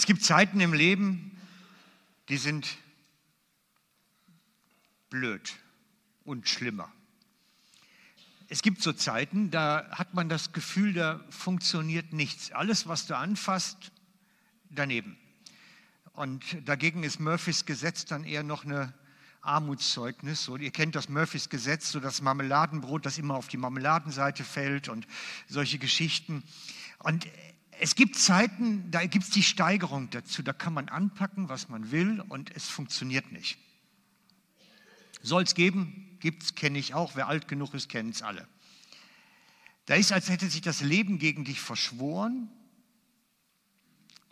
Es gibt Zeiten im Leben, die sind blöd und schlimmer. Es gibt so Zeiten, da hat man das Gefühl, da funktioniert nichts. Alles, was du anfasst, daneben. Und dagegen ist Murphys Gesetz dann eher noch eine Armutszeugnis. So, ihr kennt das Murphys Gesetz, so das Marmeladenbrot, das immer auf die Marmeladenseite fällt und solche Geschichten. Und es gibt Zeiten, da gibt es die Steigerung dazu. Da kann man anpacken, was man will und es funktioniert nicht. Soll es geben, gibt es, kenne ich auch. Wer alt genug ist, kennt es alle. Da ist, als hätte sich das Leben gegen dich verschworen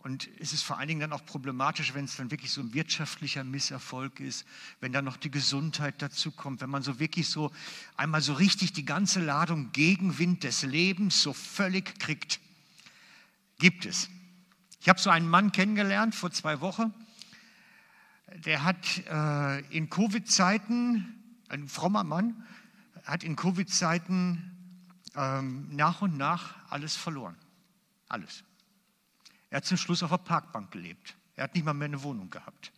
und es ist vor allen Dingen dann auch problematisch, wenn es dann wirklich so ein wirtschaftlicher Misserfolg ist, wenn dann noch die Gesundheit dazu kommt, wenn man so wirklich so einmal so richtig die ganze Ladung Gegenwind des Lebens so völlig kriegt. Gibt es. Ich habe so einen Mann kennengelernt vor zwei Wochen, der hat äh, in Covid-Zeiten, ein frommer Mann, hat in Covid-Zeiten ähm, nach und nach alles verloren. Alles. Er hat zum Schluss auf der Parkbank gelebt. Er hat nicht mal mehr eine Wohnung gehabt.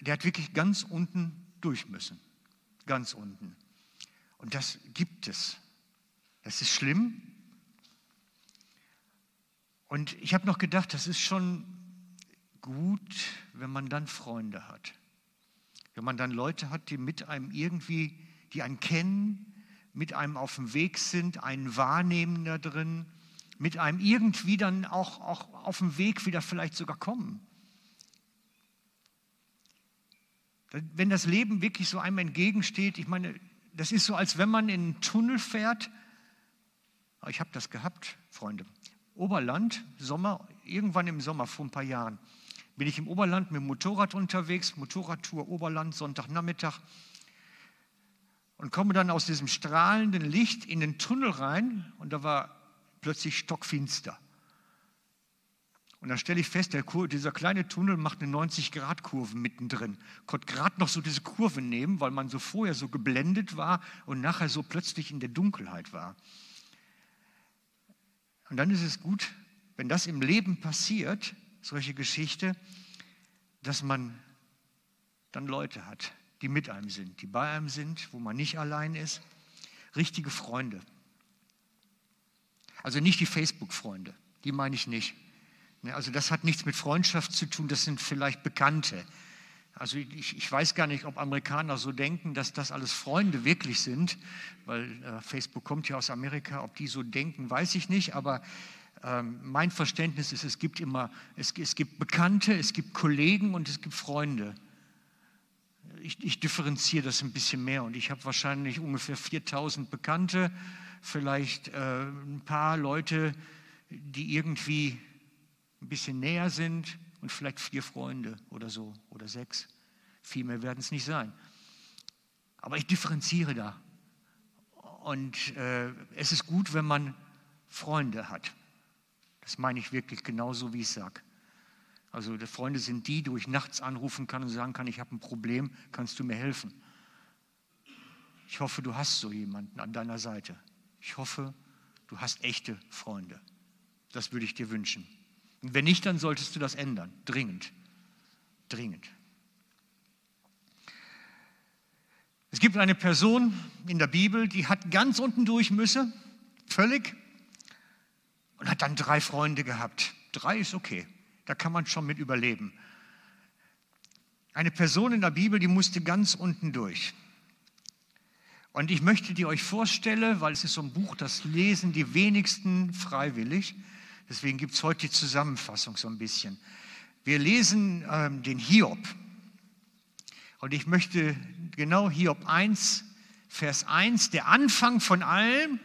Der hat wirklich ganz unten durch müssen. Ganz unten. Und das gibt es. Das ist schlimm. Und ich habe noch gedacht, das ist schon gut, wenn man dann Freunde hat. Wenn man dann Leute hat, die mit einem irgendwie, die einen kennen, mit einem auf dem Weg sind, einen wahrnehmen da drin mit einem irgendwie dann auch, auch auf dem Weg wieder vielleicht sogar kommen. Wenn das Leben wirklich so einem entgegensteht, ich meine, das ist so, als wenn man in einen Tunnel fährt. Ich habe das gehabt, Freunde. Oberland, Sommer, irgendwann im Sommer vor ein paar Jahren, bin ich im Oberland mit dem Motorrad unterwegs, Motorradtour Oberland, Sonntagnachmittag, und komme dann aus diesem strahlenden Licht in den Tunnel rein und da war plötzlich stockfinster. Und dann stelle ich fest, der, dieser kleine Tunnel macht eine 90-Grad-Kurve mittendrin. Konnte gerade noch so diese Kurve nehmen, weil man so vorher so geblendet war und nachher so plötzlich in der Dunkelheit war. Und dann ist es gut, wenn das im Leben passiert, solche Geschichte, dass man dann Leute hat, die mit einem sind, die bei einem sind, wo man nicht allein ist. Richtige Freunde. Also nicht die Facebook-Freunde, die meine ich nicht. Ne, also das hat nichts mit Freundschaft zu tun, das sind vielleicht Bekannte. Also ich, ich weiß gar nicht, ob Amerikaner so denken, dass das alles Freunde wirklich sind, weil äh, Facebook kommt ja aus Amerika. Ob die so denken, weiß ich nicht, aber ähm, mein Verständnis ist, es gibt immer, es, es gibt Bekannte, es gibt Kollegen und es gibt Freunde. Ich, ich differenziere das ein bisschen mehr und ich habe wahrscheinlich ungefähr 4000 Bekannte vielleicht äh, ein paar Leute, die irgendwie ein bisschen näher sind und vielleicht vier Freunde oder so oder sechs. Viel mehr werden es nicht sein. Aber ich differenziere da. Und äh, es ist gut, wenn man Freunde hat. Das meine ich wirklich genauso, wie ich sage. Also Freunde sind die, die ich nachts anrufen kann und sagen kann, ich habe ein Problem, kannst du mir helfen? Ich hoffe, du hast so jemanden an deiner Seite. Ich hoffe, du hast echte Freunde. Das würde ich dir wünschen. Und wenn nicht, dann solltest du das ändern. Dringend. Dringend. Es gibt eine Person in der Bibel, die hat ganz unten durch müsse, völlig, und hat dann drei Freunde gehabt. Drei ist okay, da kann man schon mit überleben. Eine Person in der Bibel, die musste ganz unten durch. Und ich möchte die euch vorstellen, weil es ist so ein Buch, das lesen die wenigsten freiwillig. Deswegen gibt es heute die Zusammenfassung so ein bisschen. Wir lesen ähm, den Hiob. Und ich möchte genau Hiob 1, Vers 1, der Anfang von allem,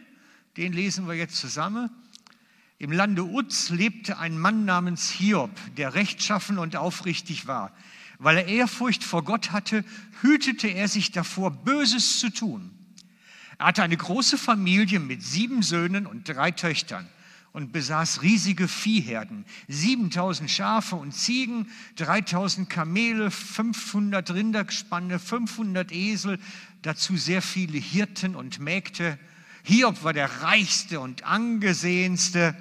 den lesen wir jetzt zusammen. Im Lande Uz lebte ein Mann namens Hiob, der rechtschaffen und aufrichtig war. Weil er Ehrfurcht vor Gott hatte, hütete er sich davor, Böses zu tun. Er hatte eine große Familie mit sieben Söhnen und drei Töchtern und besaß riesige Viehherden, 7000 Schafe und Ziegen, 3000 Kamele, 500 Rinderspanne, 500 Esel, dazu sehr viele Hirten und Mägde. Hiob war der reichste und angesehenste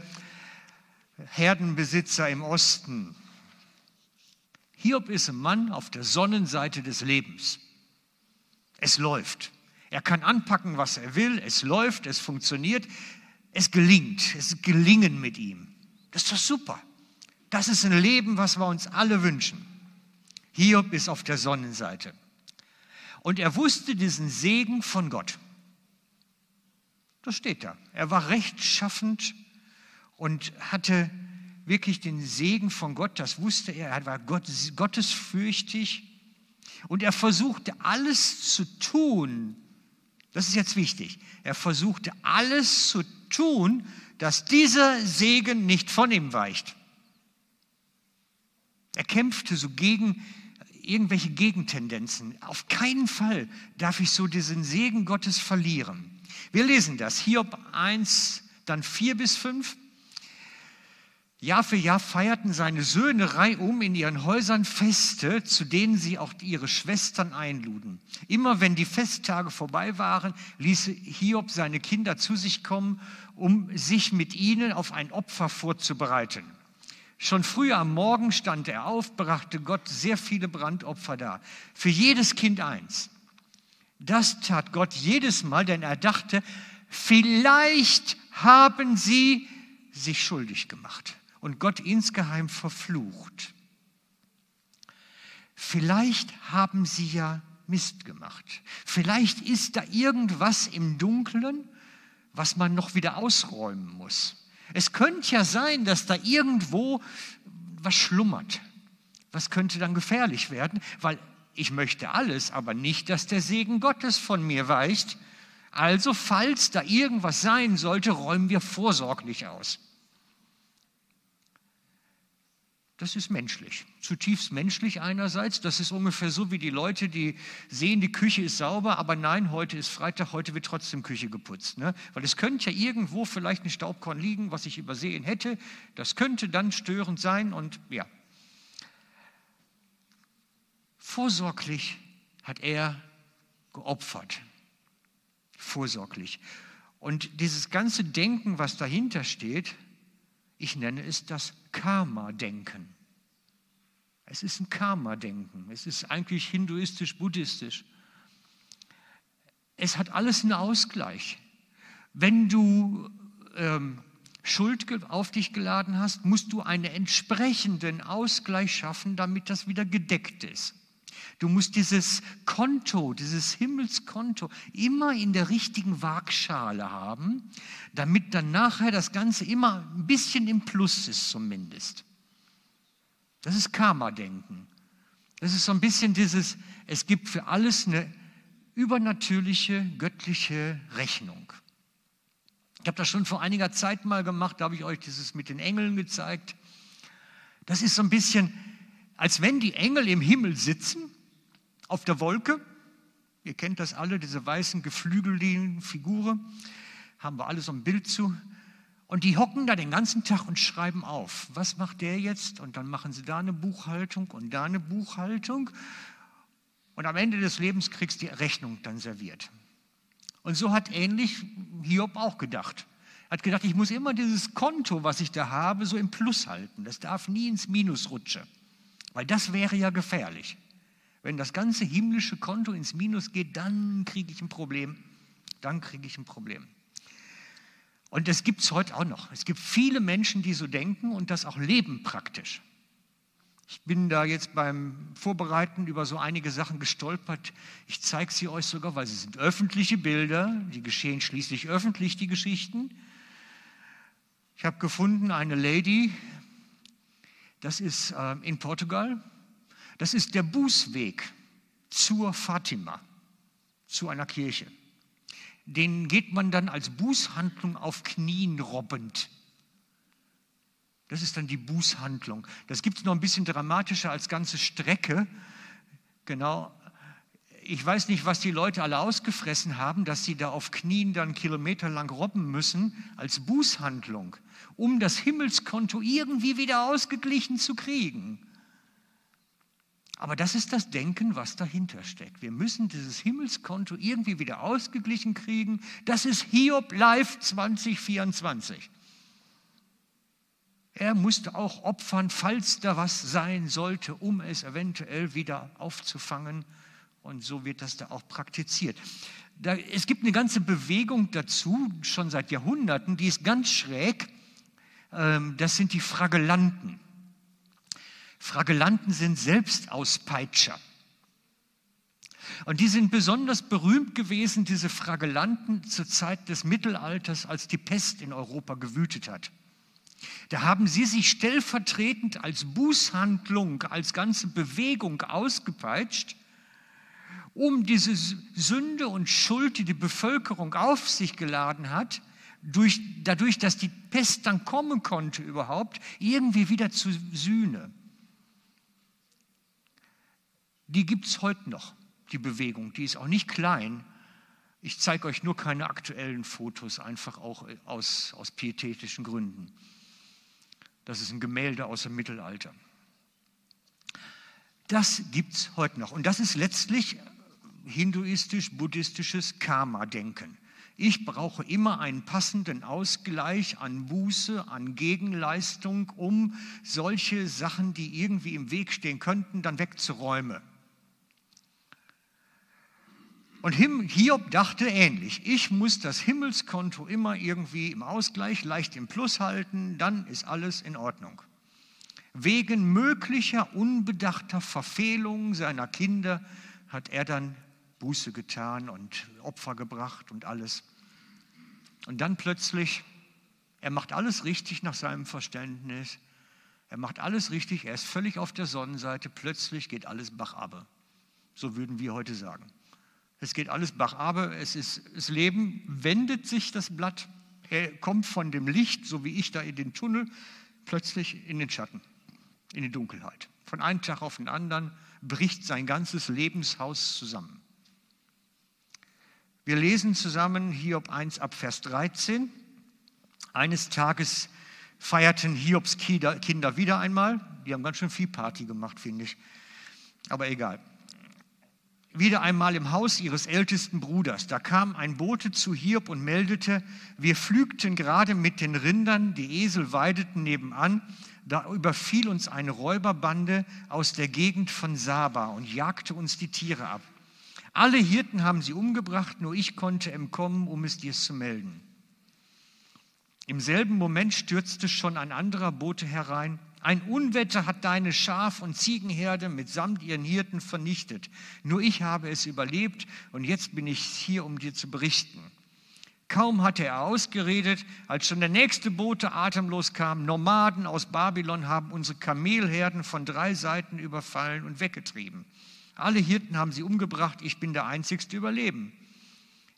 Herdenbesitzer im Osten. Hiob ist ein Mann auf der Sonnenseite des Lebens. Es läuft. Er kann anpacken, was er will. Es läuft, es funktioniert. Es gelingt. Es gelingen mit ihm. Das ist doch super. Das ist ein Leben, was wir uns alle wünschen. Hiob ist auf der Sonnenseite. Und er wusste diesen Segen von Gott. Das steht da. Er war rechtschaffend und hatte wirklich den Segen von Gott, das wusste er, er war Gott, gottesfürchtig und er versuchte alles zu tun, das ist jetzt wichtig, er versuchte alles zu tun, dass dieser Segen nicht von ihm weicht. Er kämpfte so gegen irgendwelche Gegentendenzen. Auf keinen Fall darf ich so diesen Segen Gottes verlieren. Wir lesen das, Hiob 1, dann 4 bis 5. Jahr für Jahr feierten seine Söhne reihum in ihren Häusern Feste, zu denen sie auch ihre Schwestern einluden. Immer wenn die Festtage vorbei waren, ließ Hiob seine Kinder zu sich kommen, um sich mit ihnen auf ein Opfer vorzubereiten. Schon früh am Morgen stand er auf, brachte Gott sehr viele Brandopfer dar. Für jedes Kind eins. Das tat Gott jedes Mal, denn er dachte, vielleicht haben sie sich schuldig gemacht und Gott insgeheim verflucht. Vielleicht haben sie ja Mist gemacht. Vielleicht ist da irgendwas im Dunkeln, was man noch wieder ausräumen muss. Es könnte ja sein, dass da irgendwo was schlummert. Was könnte dann gefährlich werden? Weil ich möchte alles, aber nicht, dass der Segen Gottes von mir weicht. Also, falls da irgendwas sein sollte, räumen wir vorsorglich aus. Das ist menschlich, zutiefst menschlich einerseits. Das ist ungefähr so wie die Leute, die sehen, die Küche ist sauber, aber nein, heute ist Freitag, heute wird trotzdem Küche geputzt. Ne? Weil es könnte ja irgendwo vielleicht ein Staubkorn liegen, was ich übersehen hätte. Das könnte dann störend sein und ja. Vorsorglich hat er geopfert. Vorsorglich. Und dieses ganze Denken, was dahinter steht, ich nenne es das Karma-Denken. Es ist ein Karma-Denken. Es ist eigentlich hinduistisch, buddhistisch. Es hat alles einen Ausgleich. Wenn du ähm, Schuld auf dich geladen hast, musst du einen entsprechenden Ausgleich schaffen, damit das wieder gedeckt ist. Du musst dieses Konto, dieses Himmelskonto immer in der richtigen Waagschale haben, damit dann nachher das Ganze immer ein bisschen im Plus ist zumindest. Das ist Karma-Denken. Das ist so ein bisschen dieses, es gibt für alles eine übernatürliche, göttliche Rechnung. Ich habe das schon vor einiger Zeit mal gemacht, da habe ich euch dieses mit den Engeln gezeigt. Das ist so ein bisschen, als wenn die Engel im Himmel sitzen auf der Wolke. Ihr kennt das alle, diese weißen geflügelten Figuren. Haben wir alle so ein Bild zu. Und die hocken da den ganzen Tag und schreiben auf. Was macht der jetzt? Und dann machen sie da eine Buchhaltung und da eine Buchhaltung. Und am Ende des Lebens kriegst du die Rechnung dann serviert. Und so hat ähnlich Hiob auch gedacht. Er hat gedacht, ich muss immer dieses Konto, was ich da habe, so im Plus halten. Das darf nie ins Minus rutschen. Weil das wäre ja gefährlich. Wenn das ganze himmlische Konto ins Minus geht, dann kriege ich ein Problem. Dann kriege ich ein Problem. Und das gibt es heute auch noch. Es gibt viele Menschen, die so denken und das auch leben praktisch. Ich bin da jetzt beim Vorbereiten über so einige Sachen gestolpert. Ich zeige sie euch sogar, weil sie sind öffentliche Bilder. Die geschehen schließlich öffentlich, die Geschichten. Ich habe gefunden eine Lady, das ist äh, in Portugal, das ist der Bußweg zur Fatima, zu einer Kirche. Den geht man dann als Bußhandlung auf Knien robbend. Das ist dann die Bußhandlung. Das gibt es noch ein bisschen dramatischer als ganze Strecke. Genau. Ich weiß nicht, was die Leute alle ausgefressen haben, dass sie da auf Knien dann kilometerlang robben müssen als Bußhandlung, um das Himmelskonto irgendwie wieder ausgeglichen zu kriegen. Aber das ist das Denken, was dahinter steckt. Wir müssen dieses Himmelskonto irgendwie wieder ausgeglichen kriegen. Das ist Hiob Live 2024. Er musste auch opfern, falls da was sein sollte, um es eventuell wieder aufzufangen. Und so wird das da auch praktiziert. Da, es gibt eine ganze Bewegung dazu, schon seit Jahrhunderten, die ist ganz schräg. Ähm, das sind die Fragelanten. Fragelanten sind Selbstauspeitscher. Und die sind besonders berühmt gewesen, diese Fragelanten, zur Zeit des Mittelalters, als die Pest in Europa gewütet hat. Da haben sie sich stellvertretend als Bußhandlung, als ganze Bewegung ausgepeitscht, um diese Sünde und Schuld, die die Bevölkerung auf sich geladen hat, durch, dadurch, dass die Pest dann kommen konnte überhaupt, irgendwie wieder zu sühne. Die gibt es heute noch die Bewegung. Die ist auch nicht klein. Ich zeige euch nur keine aktuellen Fotos, einfach auch aus, aus pietätischen Gründen. Das ist ein Gemälde aus dem Mittelalter. Das gibt es heute noch. Und das ist letztlich hinduistisch-buddhistisches Karma-Denken. Ich brauche immer einen passenden Ausgleich an Buße, an Gegenleistung, um solche Sachen, die irgendwie im Weg stehen könnten, dann wegzuräumen. Und Hiob dachte ähnlich, ich muss das Himmelskonto immer irgendwie im Ausgleich, leicht im Plus halten, dann ist alles in Ordnung. Wegen möglicher unbedachter Verfehlungen seiner Kinder hat er dann Buße getan und Opfer gebracht und alles. Und dann plötzlich, er macht alles richtig nach seinem Verständnis, er macht alles richtig, er ist völlig auf der Sonnenseite, plötzlich geht alles bachabe. So würden wir heute sagen. Es geht alles bachabe, es ist das Leben, wendet sich das Blatt, er kommt von dem Licht, so wie ich da in den Tunnel, plötzlich in den Schatten, in die Dunkelheit. Von einem Tag auf den anderen bricht sein ganzes Lebenshaus zusammen. Wir lesen zusammen Hiob 1 ab Vers 13. Eines Tages feierten Hiobs Kinder wieder einmal. Die haben ganz schön viel Party gemacht, finde ich. Aber egal wieder einmal im Haus ihres ältesten Bruders. Da kam ein Bote zu Hiob und meldete, wir pflügten gerade mit den Rindern, die Esel weideten nebenan, da überfiel uns eine Räuberbande aus der Gegend von Saba und jagte uns die Tiere ab. Alle Hirten haben sie umgebracht, nur ich konnte entkommen, um es dir zu melden. Im selben Moment stürzte schon ein anderer Bote herein ein Unwetter hat deine Schaf- und Ziegenherde mitsamt ihren Hirten vernichtet. Nur ich habe es überlebt und jetzt bin ich hier, um dir zu berichten. Kaum hatte er ausgeredet, als schon der nächste Bote atemlos kam. Nomaden aus Babylon haben unsere Kamelherden von drei Seiten überfallen und weggetrieben. Alle Hirten haben sie umgebracht, ich bin der einzigste Überleben.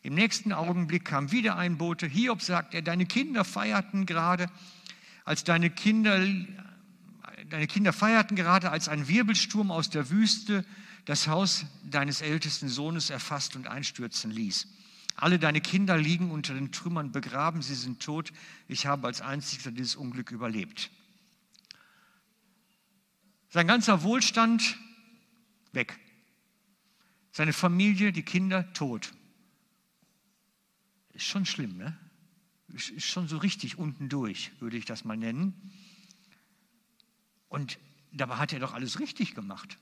Im nächsten Augenblick kam wieder ein Bote. Hiob sagt er, deine Kinder feierten gerade, als deine Kinder deine Kinder feierten gerade, als ein Wirbelsturm aus der Wüste das Haus deines ältesten Sohnes erfasst und einstürzen ließ. Alle deine Kinder liegen unter den Trümmern begraben, sie sind tot. Ich habe als einziger dieses Unglück überlebt. Sein ganzer Wohlstand weg. Seine Familie, die Kinder tot. Ist schon schlimm, ne? Ist schon so richtig unten durch, würde ich das mal nennen. Und dabei hat er doch alles richtig gemacht.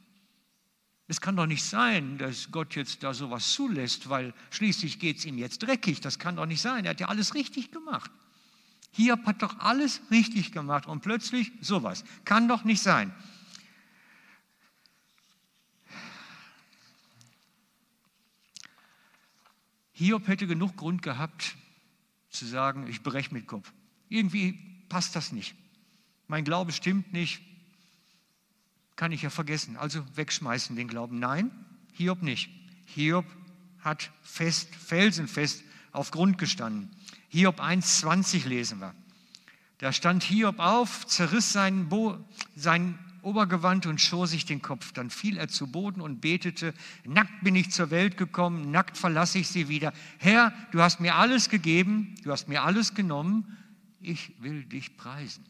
Es kann doch nicht sein, dass Gott jetzt da sowas zulässt, weil schließlich geht es ihm jetzt dreckig. Das kann doch nicht sein. Er hat ja alles richtig gemacht. Hiob hat doch alles richtig gemacht und plötzlich sowas. Kann doch nicht sein. Hiob hätte genug Grund gehabt zu sagen, ich breche mit Kopf. Irgendwie passt das nicht. Mein Glaube stimmt nicht kann ich ja vergessen. Also wegschmeißen den Glauben. Nein, Hiob nicht. Hiob hat fest, felsenfest auf Grund gestanden. Hiob 1,20 lesen wir. Da stand Hiob auf, zerriss sein, Bo, sein Obergewand und schor sich den Kopf. Dann fiel er zu Boden und betete, nackt bin ich zur Welt gekommen, nackt verlasse ich sie wieder. Herr, du hast mir alles gegeben, du hast mir alles genommen, ich will dich preisen.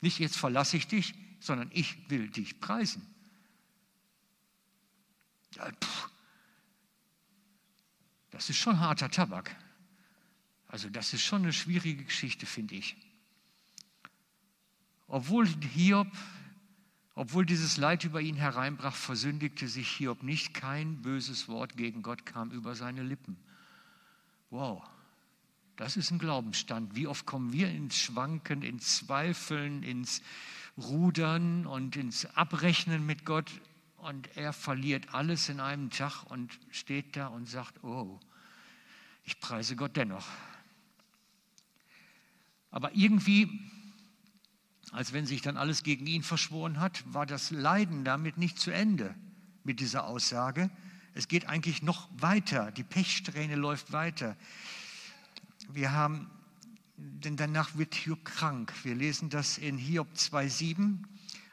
Nicht jetzt verlasse ich dich, sondern ich will dich preisen. Das ist schon harter Tabak. Also das ist schon eine schwierige Geschichte, finde ich. Obwohl Hiob, obwohl dieses Leid über ihn hereinbrach, versündigte sich Hiob nicht. Kein böses Wort gegen Gott kam über seine Lippen. Wow, das ist ein Glaubensstand. Wie oft kommen wir ins Schwanken, ins Zweifeln, ins Rudern und ins Abrechnen mit Gott und er verliert alles in einem Tag und steht da und sagt, oh, ich preise Gott dennoch. Aber irgendwie, als wenn sich dann alles gegen ihn verschworen hat, war das Leiden damit nicht zu Ende mit dieser Aussage. Es geht eigentlich noch weiter, die Pechsträhne läuft weiter. Wir haben, denn danach wird Hiob krank. Wir lesen das in Hiob 2,7.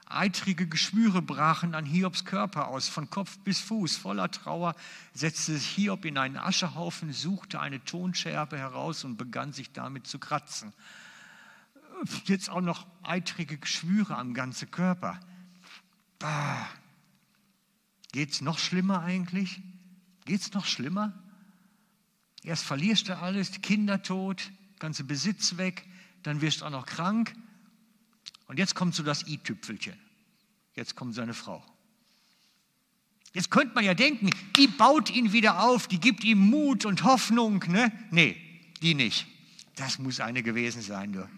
Eitrige Geschwüre brachen an Hiobs Körper aus, von Kopf bis Fuß. Voller Trauer setzte sich Hiob in einen Aschehaufen, suchte eine Tonscherbe heraus und begann sich damit zu kratzen. Jetzt auch noch eitrige Geschwüre am ganzen Körper. Ah. Geht's noch schlimmer eigentlich? Geht's noch schlimmer? Erst verlierst du alles, Kinder tot, ganze Besitz weg, dann wirst du auch noch krank und jetzt kommt so das i-Tüpfelchen. Jetzt kommt seine Frau. Jetzt könnte man ja denken, die baut ihn wieder auf, die gibt ihm Mut und Hoffnung. Ne? Nee, die nicht. Das muss eine gewesen sein. Du.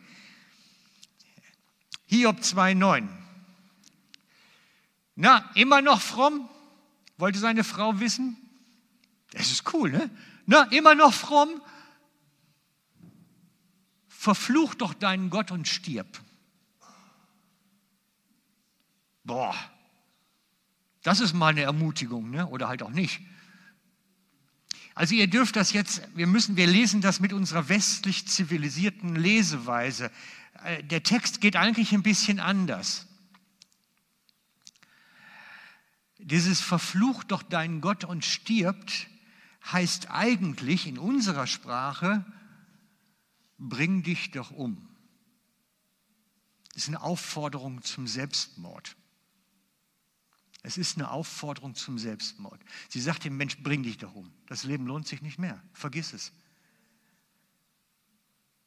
Hiob 2,9. Na, immer noch fromm? Wollte seine Frau wissen? Das ist cool, ne? Na, immer noch fromm? Verfluch doch deinen Gott und stirb. Boah, das ist mal eine Ermutigung, ne? oder halt auch nicht. Also ihr dürft das jetzt, wir müssen, wir lesen das mit unserer westlich zivilisierten Leseweise. Äh, der Text geht eigentlich ein bisschen anders. Dieses Verflucht doch deinen Gott und stirbt heißt eigentlich in unserer Sprache, bring dich doch um. Das ist eine Aufforderung zum Selbstmord. Es ist eine Aufforderung zum Selbstmord. Sie sagt dem Mensch, bring dich doch um. Das Leben lohnt sich nicht mehr. Vergiss es.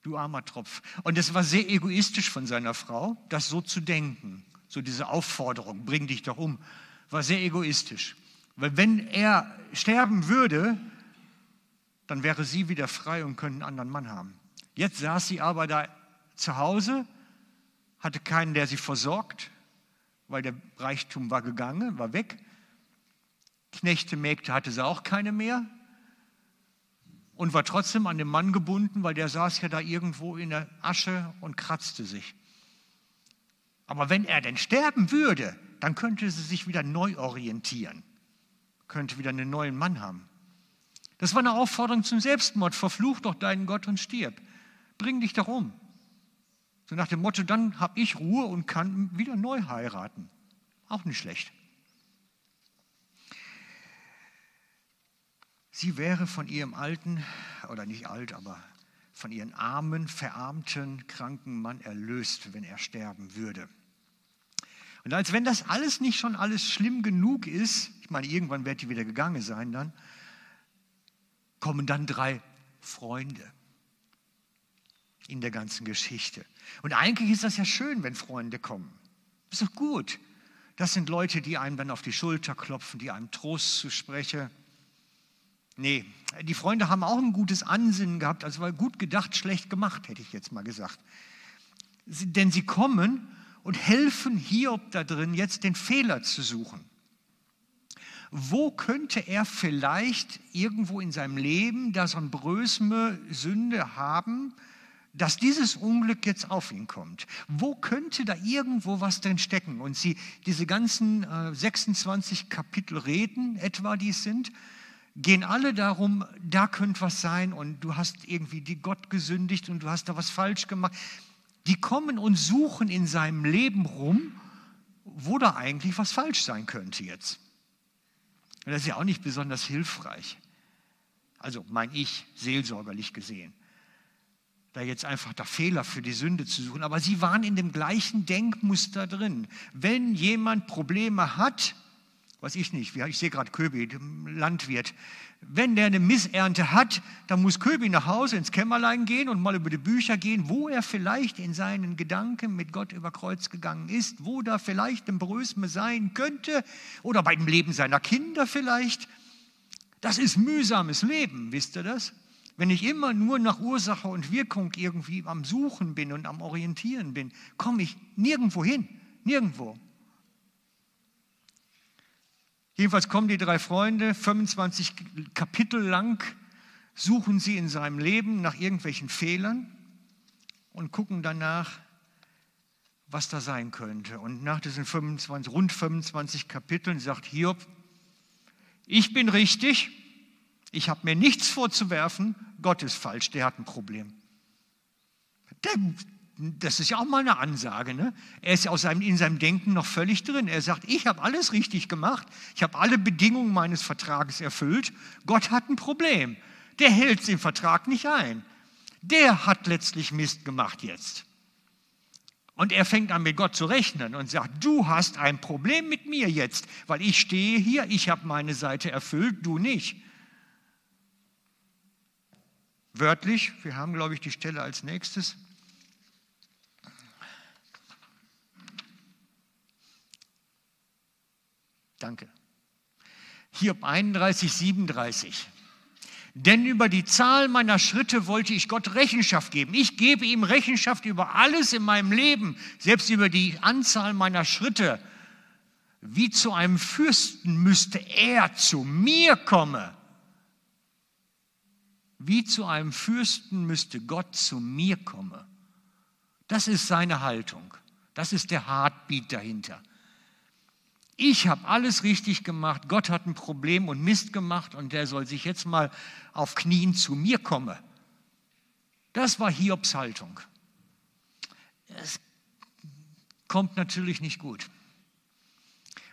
Du armer Tropf. Und es war sehr egoistisch von seiner Frau, das so zu denken. So diese Aufforderung, bring dich doch um, war sehr egoistisch. Weil wenn er sterben würde, dann wäre sie wieder frei und könnte einen anderen Mann haben. Jetzt saß sie aber da zu Hause, hatte keinen, der sie versorgt, weil der Reichtum war gegangen, war weg. Knechte, Mägde hatte sie auch keine mehr und war trotzdem an den Mann gebunden, weil der saß ja da irgendwo in der Asche und kratzte sich. Aber wenn er denn sterben würde, dann könnte sie sich wieder neu orientieren, könnte wieder einen neuen Mann haben. Das war eine Aufforderung zum Selbstmord. Verfluch doch deinen Gott und stirb. Bring dich doch um. So nach dem Motto, dann habe ich Ruhe und kann wieder neu heiraten. Auch nicht schlecht. Sie wäre von ihrem alten, oder nicht alt, aber von ihrem armen, verarmten, kranken Mann erlöst, wenn er sterben würde. Und als wenn das alles nicht schon alles schlimm genug ist, ich meine, irgendwann wird die wieder gegangen sein dann, kommen dann drei Freunde in der ganzen Geschichte. Und eigentlich ist das ja schön, wenn Freunde kommen. Das ist doch gut. Das sind Leute, die einem dann auf die Schulter klopfen, die einem Trost zusprechen. Nee, die Freunde haben auch ein gutes Ansinnen gehabt, also war gut gedacht, schlecht gemacht, hätte ich jetzt mal gesagt. Denn sie kommen und helfen Hiob da drin, jetzt den Fehler zu suchen. Wo könnte er vielleicht irgendwo in seinem Leben da so eine brösme Sünde haben, dass dieses Unglück jetzt auf ihn kommt. Wo könnte da irgendwo was drin stecken? Und sie, diese ganzen äh, 26 Kapitel Reden, etwa die es sind, gehen alle darum, da könnte was sein und du hast irgendwie die Gott gesündigt und du hast da was falsch gemacht. Die kommen und suchen in seinem Leben rum, wo da eigentlich was falsch sein könnte jetzt. Und das ist ja auch nicht besonders hilfreich. Also mein ich, seelsorgerlich gesehen da jetzt einfach da Fehler für die Sünde zu suchen, aber sie waren in dem gleichen Denkmuster drin. Wenn jemand Probleme hat, weiß ich nicht, ich sehe gerade Köbi, Landwirt. Wenn der eine Missernte hat, dann muss Köbi nach Hause ins Kämmerlein gehen und mal über die Bücher gehen, wo er vielleicht in seinen Gedanken mit Gott über Kreuz gegangen ist, wo da vielleicht ein Brösme sein könnte oder bei dem Leben seiner Kinder vielleicht. Das ist mühsames Leben, wisst ihr das? Wenn ich immer nur nach Ursache und Wirkung irgendwie am Suchen bin und am Orientieren bin, komme ich nirgendwo hin, nirgendwo. Jedenfalls kommen die drei Freunde, 25 Kapitel lang, suchen sie in seinem Leben nach irgendwelchen Fehlern und gucken danach, was da sein könnte. Und nach diesen 25, rund 25 Kapiteln sagt Hiob, ich bin richtig, ich habe mir nichts vorzuwerfen, Gott ist falsch, der hat ein Problem. Der, das ist ja auch mal eine Ansage. Ne? Er ist ja seinem, in seinem Denken noch völlig drin. Er sagt, ich habe alles richtig gemacht, ich habe alle Bedingungen meines Vertrages erfüllt. Gott hat ein Problem. Der hält den Vertrag nicht ein. Der hat letztlich Mist gemacht jetzt. Und er fängt an mit Gott zu rechnen und sagt, du hast ein Problem mit mir jetzt, weil ich stehe hier, ich habe meine Seite erfüllt, du nicht. Wörtlich, wir haben, glaube ich, die Stelle als nächstes. Danke. Hiob 31, 37. Denn über die Zahl meiner Schritte wollte ich Gott Rechenschaft geben. Ich gebe ihm Rechenschaft über alles in meinem Leben, selbst über die Anzahl meiner Schritte. Wie zu einem Fürsten müsste er zu mir kommen. Wie zu einem Fürsten müsste Gott zu mir kommen. Das ist seine Haltung. Das ist der Heartbeat dahinter. Ich habe alles richtig gemacht, Gott hat ein Problem und Mist gemacht und der soll sich jetzt mal auf Knien zu mir kommen. Das war Hiobs Haltung. Es kommt natürlich nicht gut.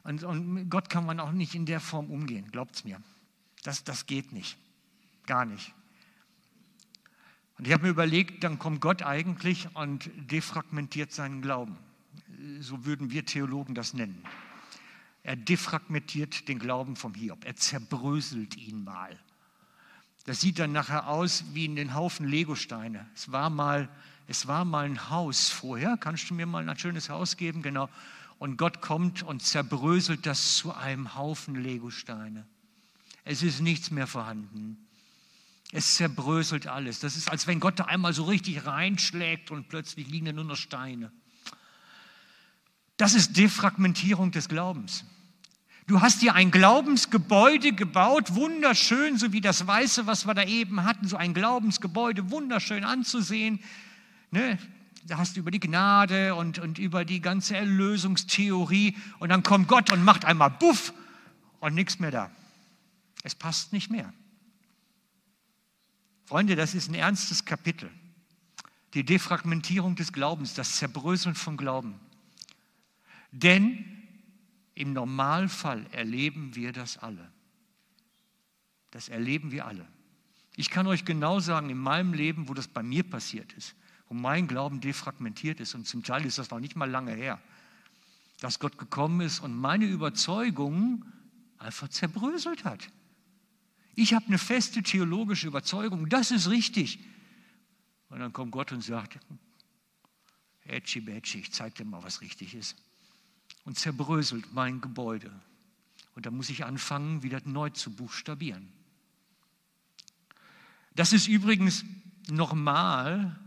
Und, und Gott kann man auch nicht in der Form umgehen, glaubt es mir. Das, das geht nicht. Gar nicht. Und ich habe mir überlegt, dann kommt Gott eigentlich und defragmentiert seinen Glauben. So würden wir Theologen das nennen. Er defragmentiert den Glauben vom Hiob. Er zerbröselt ihn mal. Das sieht dann nachher aus wie in den Haufen Legosteine. Es war mal, es war mal ein Haus vorher. Kannst du mir mal ein schönes Haus geben? Genau. Und Gott kommt und zerbröselt das zu einem Haufen Legosteine. Es ist nichts mehr vorhanden. Es zerbröselt alles. Das ist, als wenn Gott da einmal so richtig reinschlägt und plötzlich liegen da nur noch Steine. Das ist Defragmentierung des Glaubens. Du hast dir ein Glaubensgebäude gebaut, wunderschön, so wie das Weiße, was wir da eben hatten, so ein Glaubensgebäude, wunderschön anzusehen. Ne? Da hast du über die Gnade und, und über die ganze Erlösungstheorie und dann kommt Gott und macht einmal Buff und nichts mehr da. Es passt nicht mehr. Freunde, das ist ein ernstes Kapitel. Die Defragmentierung des Glaubens, das Zerbröseln von Glauben. Denn im Normalfall erleben wir das alle. Das erleben wir alle. Ich kann euch genau sagen, in meinem Leben, wo das bei mir passiert ist, wo mein Glauben defragmentiert ist, und zum Teil ist das noch nicht mal lange her, dass Gott gekommen ist und meine Überzeugung einfach zerbröselt hat. Ich habe eine feste theologische Überzeugung, das ist richtig. Und dann kommt Gott und sagt, Ätschi, Bätschi, ich zeig dir mal, was richtig ist und zerbröselt mein Gebäude. Und da muss ich anfangen, wieder neu zu buchstabieren. Das ist übrigens normal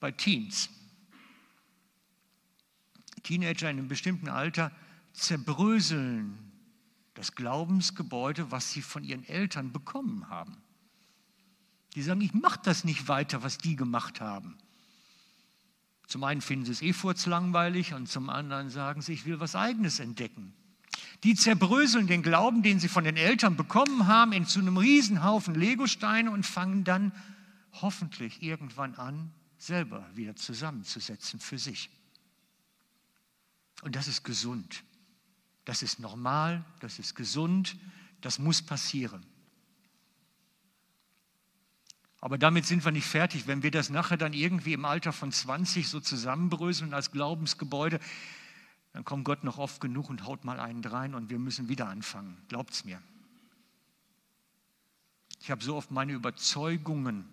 bei Teens. Teenager in einem bestimmten Alter zerbröseln das Glaubensgebäude, was sie von ihren Eltern bekommen haben. Die sagen, ich mache das nicht weiter, was die gemacht haben. Zum einen finden sie es eh furzlangweilig und zum anderen sagen sie, ich will was Eigenes entdecken. Die zerbröseln den Glauben, den sie von den Eltern bekommen haben, in zu einem Riesenhaufen Legosteine und fangen dann hoffentlich irgendwann an, selber wieder zusammenzusetzen für sich. Und das ist gesund. Das ist normal, das ist gesund, das muss passieren. Aber damit sind wir nicht fertig. Wenn wir das nachher dann irgendwie im Alter von 20 so zusammenbröseln als Glaubensgebäude, dann kommt Gott noch oft genug und haut mal einen drein und wir müssen wieder anfangen. Glaubt's mir. Ich habe so oft meine Überzeugungen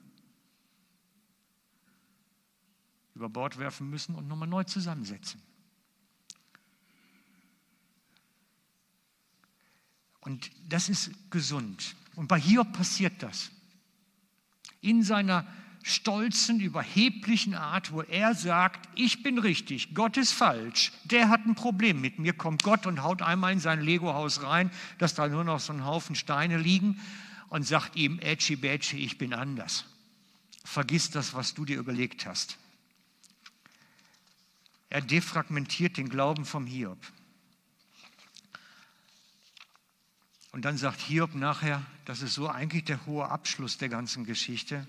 über Bord werfen müssen und nochmal neu zusammensetzen. Und das ist gesund. Und bei Hiob passiert das. In seiner stolzen, überheblichen Art, wo er sagt, ich bin richtig, Gott ist falsch, der hat ein Problem mit mir, kommt Gott und haut einmal in sein Lego-Haus rein, dass da nur noch so ein Haufen Steine liegen und sagt ihm, Ätschi Bätschi, ich bin anders. Vergiss das, was du dir überlegt hast. Er defragmentiert den Glauben vom Hiob. Und dann sagt Hiob nachher, das ist so eigentlich der hohe Abschluss der ganzen Geschichte.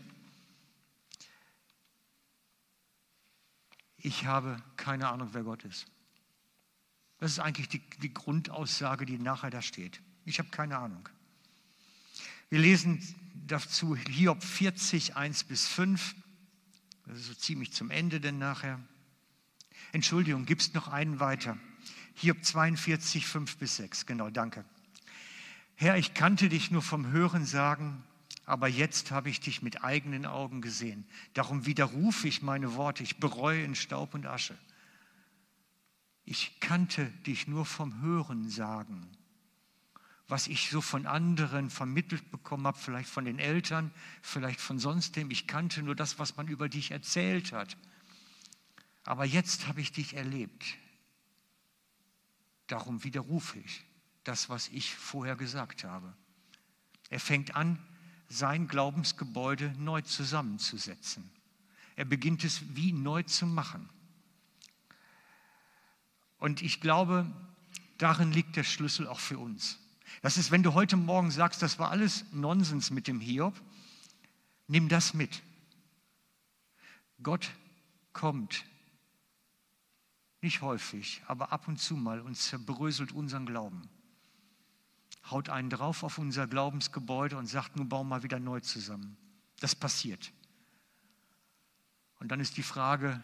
Ich habe keine Ahnung, wer Gott ist. Das ist eigentlich die, die Grundaussage, die nachher da steht. Ich habe keine Ahnung. Wir lesen dazu Hiob 40, 1 bis 5. Das ist so ziemlich zum Ende denn nachher. Entschuldigung, gibst noch einen weiter. Hiob 42, 5 bis 6. Genau, danke. Herr, ich kannte dich nur vom Hören sagen, aber jetzt habe ich dich mit eigenen Augen gesehen. Darum widerrufe ich meine Worte, ich bereue in Staub und Asche. Ich kannte dich nur vom Hören sagen. Was ich so von anderen vermittelt bekommen habe, vielleicht von den Eltern, vielleicht von sonst dem. Ich kannte nur das, was man über dich erzählt hat. Aber jetzt habe ich dich erlebt. Darum widerrufe ich das, was ich vorher gesagt habe. Er fängt an, sein Glaubensgebäude neu zusammenzusetzen. Er beginnt es wie neu zu machen. Und ich glaube, darin liegt der Schlüssel auch für uns. Das ist, wenn du heute Morgen sagst, das war alles Nonsens mit dem Hiob, nimm das mit. Gott kommt nicht häufig, aber ab und zu mal und zerbröselt unseren Glauben haut einen drauf auf unser Glaubensgebäude und sagt, nun bauen wir wieder neu zusammen. Das passiert. Und dann ist die Frage,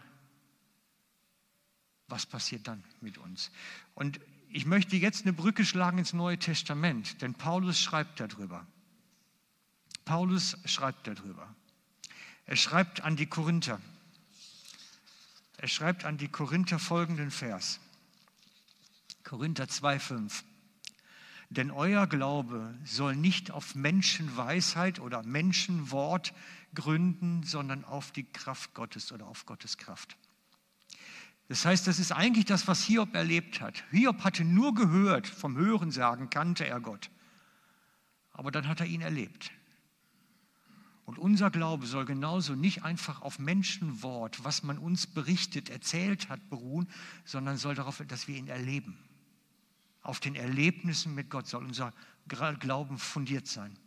was passiert dann mit uns? Und ich möchte jetzt eine Brücke schlagen ins Neue Testament, denn Paulus schreibt darüber. Paulus schreibt darüber. Er schreibt an die Korinther. Er schreibt an die Korinther folgenden Vers. Korinther 2,5. Denn euer Glaube soll nicht auf Menschenweisheit oder Menschenwort gründen, sondern auf die Kraft Gottes oder auf Gottes Kraft. Das heißt, das ist eigentlich das, was Hiob erlebt hat. Hiob hatte nur gehört, vom Hörensagen kannte er Gott. Aber dann hat er ihn erlebt. Und unser Glaube soll genauso nicht einfach auf Menschenwort, was man uns berichtet, erzählt hat, beruhen, sondern soll darauf, dass wir ihn erleben. Auf den Erlebnissen mit Gott soll unser Glauben fundiert sein.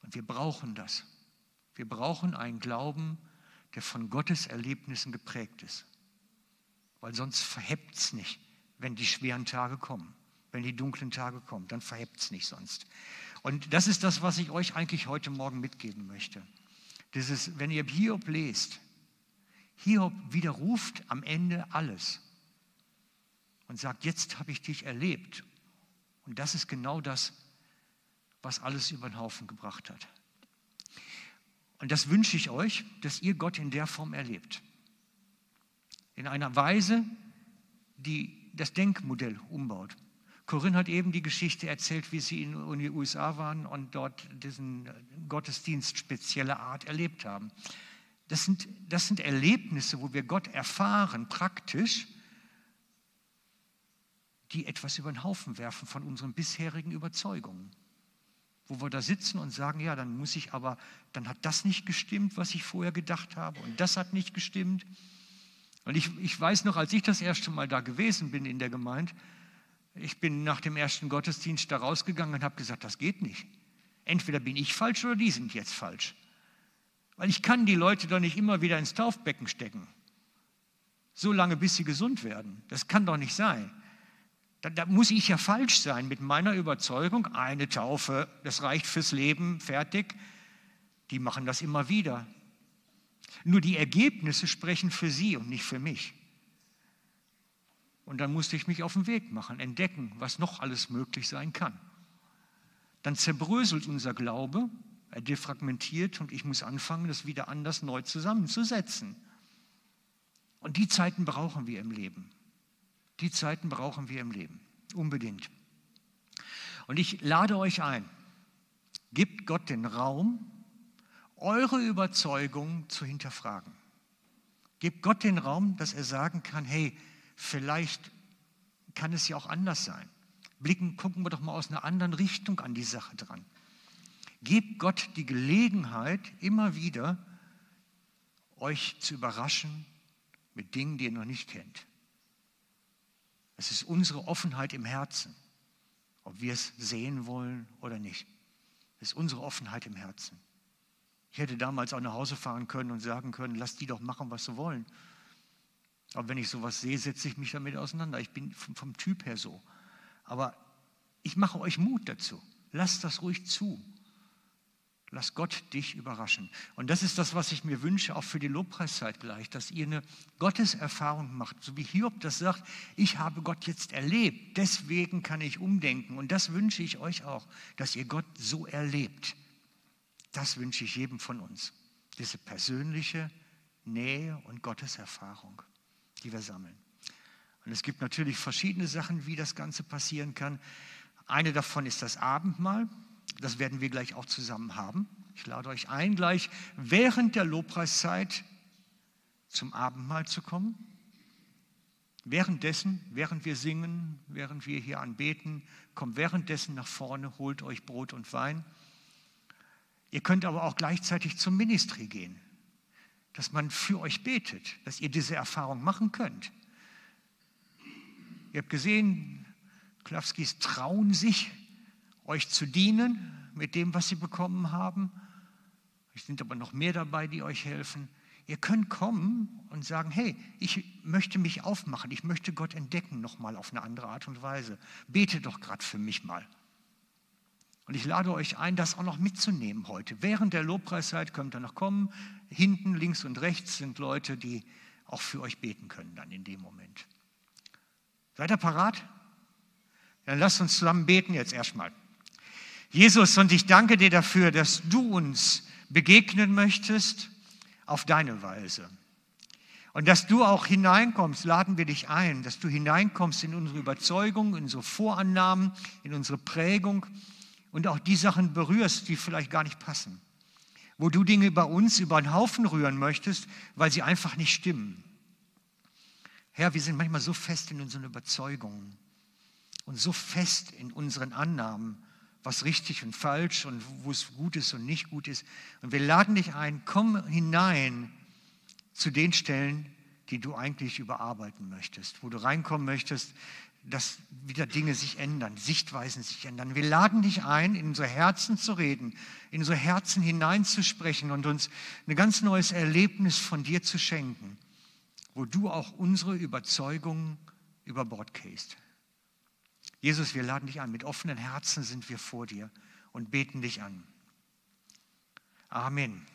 Und wir brauchen das. Wir brauchen einen Glauben, der von Gottes Erlebnissen geprägt ist. Weil sonst verhebt es nicht, wenn die schweren Tage kommen. Wenn die dunklen Tage kommen, dann verhebt es nicht sonst. Und das ist das, was ich euch eigentlich heute Morgen mitgeben möchte. Dieses, wenn ihr Hiob lest, Hiob widerruft am Ende alles und sagt, jetzt habe ich dich erlebt. Und das ist genau das, was alles über den Haufen gebracht hat. Und das wünsche ich euch, dass ihr Gott in der Form erlebt. In einer Weise, die das Denkmodell umbaut. Corinne hat eben die Geschichte erzählt, wie sie in den USA waren und dort diesen Gottesdienst spezieller Art erlebt haben. Das sind, das sind Erlebnisse, wo wir Gott erfahren, praktisch, die etwas über den Haufen werfen von unseren bisherigen Überzeugungen. Wo wir da sitzen und sagen, ja, dann muss ich aber, dann hat das nicht gestimmt, was ich vorher gedacht habe und das hat nicht gestimmt. Und ich, ich weiß noch, als ich das erste Mal da gewesen bin in der Gemeinde, ich bin nach dem ersten Gottesdienst da rausgegangen und habe gesagt, das geht nicht. Entweder bin ich falsch oder die sind jetzt falsch. Weil ich kann die Leute doch nicht immer wieder ins Taufbecken stecken. So lange, bis sie gesund werden. Das kann doch nicht sein. Da, da, muss ich ja falsch sein mit meiner Überzeugung, eine Taufe, das reicht fürs Leben, fertig. Die machen das immer wieder. Nur die Ergebnisse sprechen für sie und nicht für mich. Und dann musste ich mich auf den Weg machen, entdecken, was noch alles möglich sein kann. Dann zerbröselt unser Glaube, er defragmentiert und ich muss anfangen, das wieder anders neu zusammenzusetzen. Und die Zeiten brauchen wir im Leben. Die Zeiten brauchen wir im Leben, unbedingt. Und ich lade euch ein, gebt Gott den Raum, eure Überzeugung zu hinterfragen. Gebt Gott den Raum, dass er sagen kann, hey, vielleicht kann es ja auch anders sein. Blicken, gucken wir doch mal aus einer anderen Richtung an die Sache dran. Gebt Gott die Gelegenheit, immer wieder euch zu überraschen mit Dingen, die ihr noch nicht kennt. Es ist unsere Offenheit im Herzen, ob wir es sehen wollen oder nicht. Es ist unsere Offenheit im Herzen. Ich hätte damals auch nach Hause fahren können und sagen können, lass die doch machen, was sie wollen. Aber wenn ich sowas sehe, setze ich mich damit auseinander. Ich bin vom, vom Typ her so. Aber ich mache euch Mut dazu. Lasst das ruhig zu. Lass Gott dich überraschen. Und das ist das, was ich mir wünsche, auch für die Lobpreiszeit gleich, dass ihr eine Gotteserfahrung macht. So wie Hiob das sagt, ich habe Gott jetzt erlebt, deswegen kann ich umdenken. Und das wünsche ich euch auch, dass ihr Gott so erlebt. Das wünsche ich jedem von uns. Diese persönliche Nähe und Gotteserfahrung, die wir sammeln. Und es gibt natürlich verschiedene Sachen, wie das Ganze passieren kann. Eine davon ist das Abendmahl. Das werden wir gleich auch zusammen haben. Ich lade euch ein, gleich während der Lobpreiszeit zum Abendmahl zu kommen. Währenddessen, während wir singen, während wir hier anbeten, kommt währenddessen nach vorne, holt euch Brot und Wein. Ihr könnt aber auch gleichzeitig zum Ministry gehen, dass man für euch betet, dass ihr diese Erfahrung machen könnt. Ihr habt gesehen, Klawskis trauen sich, euch zu dienen mit dem, was sie bekommen haben. Es sind aber noch mehr dabei, die euch helfen. Ihr könnt kommen und sagen, hey, ich möchte mich aufmachen, ich möchte Gott entdecken nochmal auf eine andere Art und Weise. Bete doch gerade für mich mal. Und ich lade euch ein, das auch noch mitzunehmen heute. Während der Lobpreiszeit könnt ihr noch kommen. Hinten, links und rechts sind Leute, die auch für euch beten können dann in dem Moment. Seid ihr parat? Dann lasst uns zusammen beten jetzt erstmal. Jesus, und ich danke dir dafür, dass du uns begegnen möchtest auf deine Weise. Und dass du auch hineinkommst, laden wir dich ein, dass du hineinkommst in unsere Überzeugung, in unsere Vorannahmen, in unsere Prägung und auch die Sachen berührst, die vielleicht gar nicht passen. Wo du Dinge bei uns über den Haufen rühren möchtest, weil sie einfach nicht stimmen. Herr, wir sind manchmal so fest in unseren Überzeugungen und so fest in unseren Annahmen, was richtig und falsch und wo es gut ist und nicht gut ist. Und wir laden dich ein, komm hinein zu den Stellen, die du eigentlich überarbeiten möchtest, wo du reinkommen möchtest, dass wieder Dinge sich ändern, Sichtweisen sich ändern. Wir laden dich ein, in unsere Herzen zu reden, in unsere Herzen hineinzusprechen und uns ein ganz neues Erlebnis von dir zu schenken, wo du auch unsere Überzeugungen über Bord gehst. Jesus, wir laden dich an. Mit offenen Herzen sind wir vor dir und beten dich an. Amen.